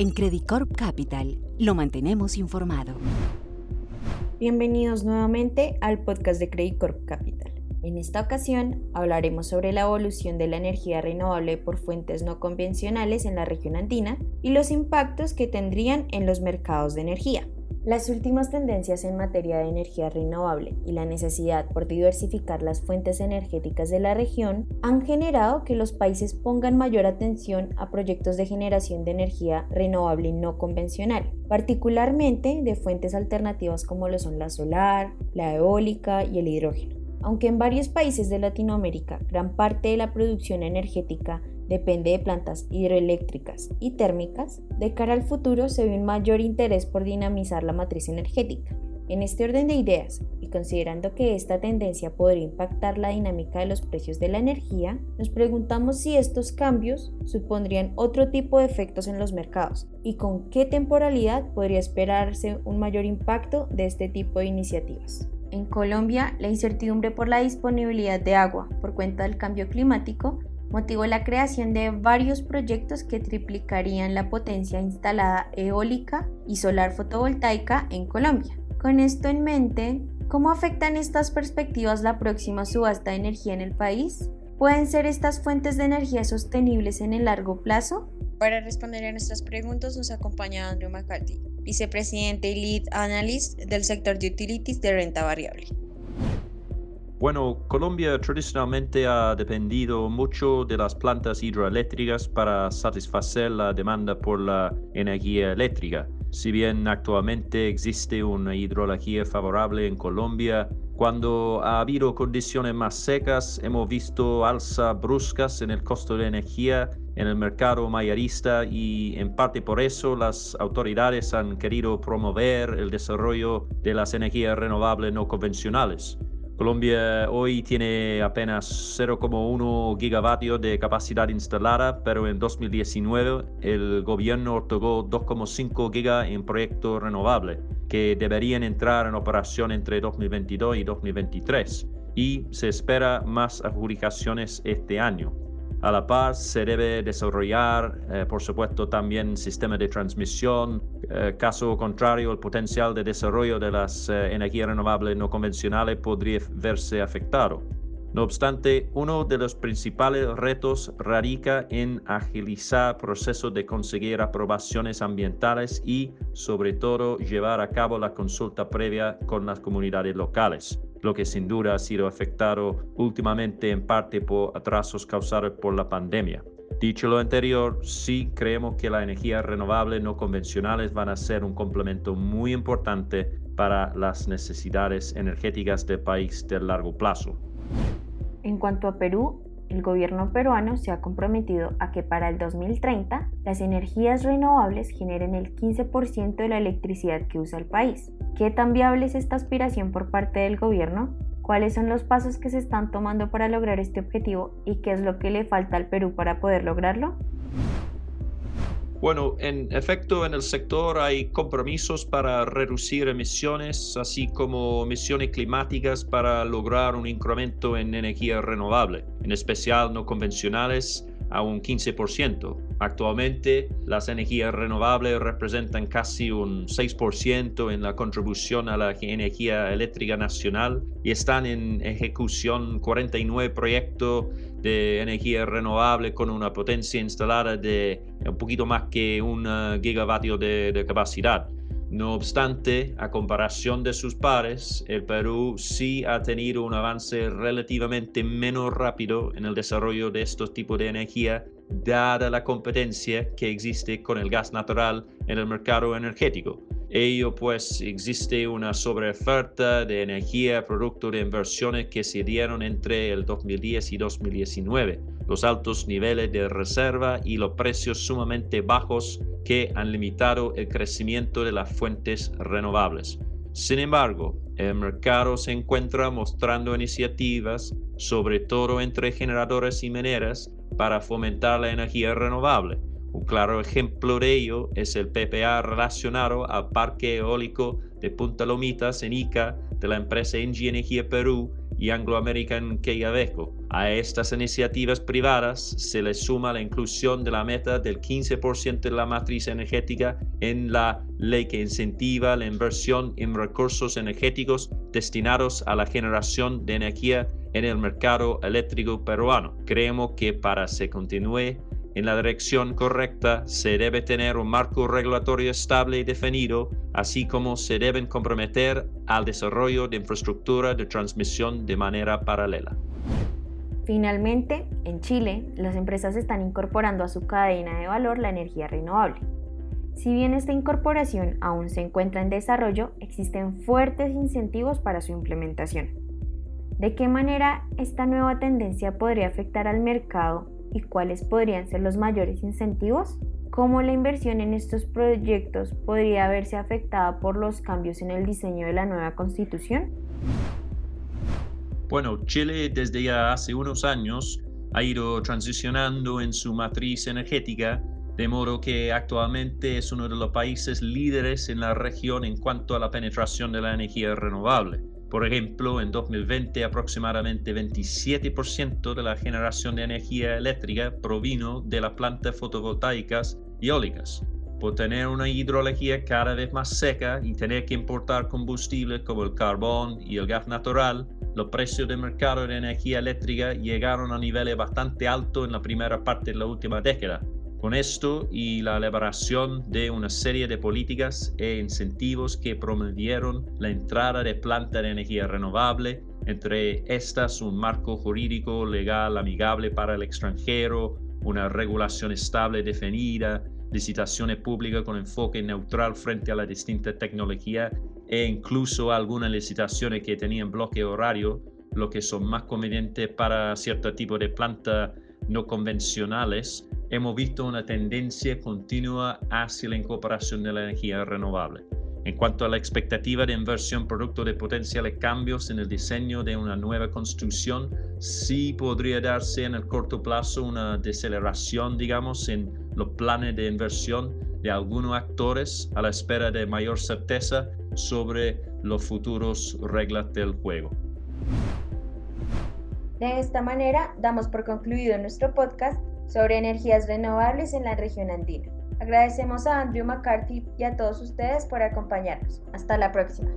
En Credit Corp Capital lo mantenemos informado. Bienvenidos nuevamente al podcast de Credit Corp Capital. En esta ocasión hablaremos sobre la evolución de la energía renovable por fuentes no convencionales en la región andina y los impactos que tendrían en los mercados de energía. Las últimas tendencias en materia de energía renovable y la necesidad por diversificar las fuentes energéticas de la región han generado que los países pongan mayor atención a proyectos de generación de energía renovable no convencional, particularmente de fuentes alternativas como lo son la solar, la eólica y el hidrógeno. Aunque en varios países de Latinoamérica gran parte de la producción energética depende de plantas hidroeléctricas y térmicas, de cara al futuro se ve un mayor interés por dinamizar la matriz energética. En este orden de ideas, y considerando que esta tendencia podría impactar la dinámica de los precios de la energía, nos preguntamos si estos cambios supondrían otro tipo de efectos en los mercados y con qué temporalidad podría esperarse un mayor impacto de este tipo de iniciativas. En Colombia, la incertidumbre por la disponibilidad de agua por cuenta del cambio climático motivó la creación de varios proyectos que triplicarían la potencia instalada eólica y solar fotovoltaica en Colombia. Con esto en mente, ¿cómo afectan estas perspectivas la próxima subasta de energía en el país? ¿Pueden ser estas fuentes de energía sostenibles en el largo plazo? Para responder a nuestras preguntas nos acompaña Andrew McCarthy, vicepresidente y lead analyst del sector de utilities de renta variable. Bueno, Colombia tradicionalmente ha dependido mucho de las plantas hidroeléctricas para satisfacer la demanda por la energía eléctrica. Si bien actualmente existe una hidrología favorable en Colombia, cuando ha habido condiciones más secas hemos visto alzas bruscas en el costo de energía en el mercado mayorista y en parte por eso las autoridades han querido promover el desarrollo de las energías renovables no convencionales. Colombia hoy tiene apenas 0,1 gigavatios de capacidad instalada, pero en 2019 el gobierno otorgó 2,5 gigas en proyectos renovables que deberían entrar en operación entre 2022 y 2023 y se espera más adjudicaciones este año. A la par se debe desarrollar, eh, por supuesto, también sistemas de transmisión. Eh, caso contrario, el potencial de desarrollo de las eh, energías renovables no convencionales podría verse afectado. No obstante, uno de los principales retos radica en agilizar procesos de conseguir aprobaciones ambientales y, sobre todo, llevar a cabo la consulta previa con las comunidades locales lo que sin duda ha sido afectado últimamente en parte por atrasos causados por la pandemia. Dicho lo anterior, sí creemos que las energías renovables no convencionales van a ser un complemento muy importante para las necesidades energéticas del país de largo plazo. En cuanto a Perú, el gobierno peruano se ha comprometido a que para el 2030 las energías renovables generen el 15% de la electricidad que usa el país. ¿Qué tan viable es esta aspiración por parte del gobierno? ¿Cuáles son los pasos que se están tomando para lograr este objetivo y qué es lo que le falta al Perú para poder lograrlo? Bueno, en efecto, en el sector hay compromisos para reducir emisiones, así como emisiones climáticas para lograr un incremento en energía renovable, en especial no convencionales, a un 15%. Actualmente, las energías renovables representan casi un 6% en la contribución a la energía eléctrica nacional y están en ejecución 49 proyectos de energía renovable con una potencia instalada de un poquito más que un gigavatio de, de capacidad. No obstante, a comparación de sus pares, el Perú sí ha tenido un avance relativamente menos rápido en el desarrollo de estos tipos de energía, dada la competencia que existe con el gas natural en el mercado energético. Ello pues existe una sobreoferta de energía producto de inversiones que se dieron entre el 2010 y 2019, los altos niveles de reserva y los precios sumamente bajos que han limitado el crecimiento de las fuentes renovables. Sin embargo, el mercado se encuentra mostrando iniciativas, sobre todo entre generadores y mineras, para fomentar la energía renovable un claro ejemplo de ello es el PPA relacionado al parque eólico de Punta Lomitas en Ica de la empresa Engie Energía Perú y Anglo American Quellaveco. A estas iniciativas privadas se le suma la inclusión de la meta del 15% de la matriz energética en la ley que incentiva la inversión en recursos energéticos destinados a la generación de energía en el mercado eléctrico peruano. Creemos que para se continúe en la dirección correcta se debe tener un marco regulatorio estable y definido, así como se deben comprometer al desarrollo de infraestructura de transmisión de manera paralela. Finalmente, en Chile, las empresas están incorporando a su cadena de valor la energía renovable. Si bien esta incorporación aún se encuentra en desarrollo, existen fuertes incentivos para su implementación. ¿De qué manera esta nueva tendencia podría afectar al mercado y cuáles podrían ser los mayores incentivos? ¿Cómo la inversión en estos proyectos podría verse afectada por los cambios en el diseño de la nueva constitución? Bueno, Chile desde ya hace unos años ha ido transicionando en su matriz energética, de modo que actualmente es uno de los países líderes en la región en cuanto a la penetración de la energía renovable. Por ejemplo, en 2020 aproximadamente 27% de la generación de energía eléctrica provino de las plantas fotovoltaicas y eólicas. Por tener una hidrología cada vez más seca y tener que importar combustibles como el carbón y el gas natural, los precios de mercado de energía eléctrica llegaron a niveles bastante altos en la primera parte de la última década, con esto y la elaboración de una serie de políticas e incentivos que promovieron la entrada de plantas de energía renovable, entre estas un marco jurídico legal amigable para el extranjero, una regulación estable definida, licitaciones públicas con enfoque neutral frente a la distinta tecnología e incluso algunas licitaciones que tenían bloque horario, lo que son más convenientes para cierto tipo de plantas no convencionales hemos visto una tendencia continua hacia la incorporación de la energía renovable. En cuanto a la expectativa de inversión producto de potenciales cambios en el diseño de una nueva construcción, sí podría darse en el corto plazo una deceleración, digamos, en los planes de inversión de algunos actores a la espera de mayor certeza sobre los futuros reglas del juego. De esta manera, damos por concluido nuestro podcast sobre energías renovables en la región andina. Agradecemos a Andrew McCarthy y a todos ustedes por acompañarnos. Hasta la próxima.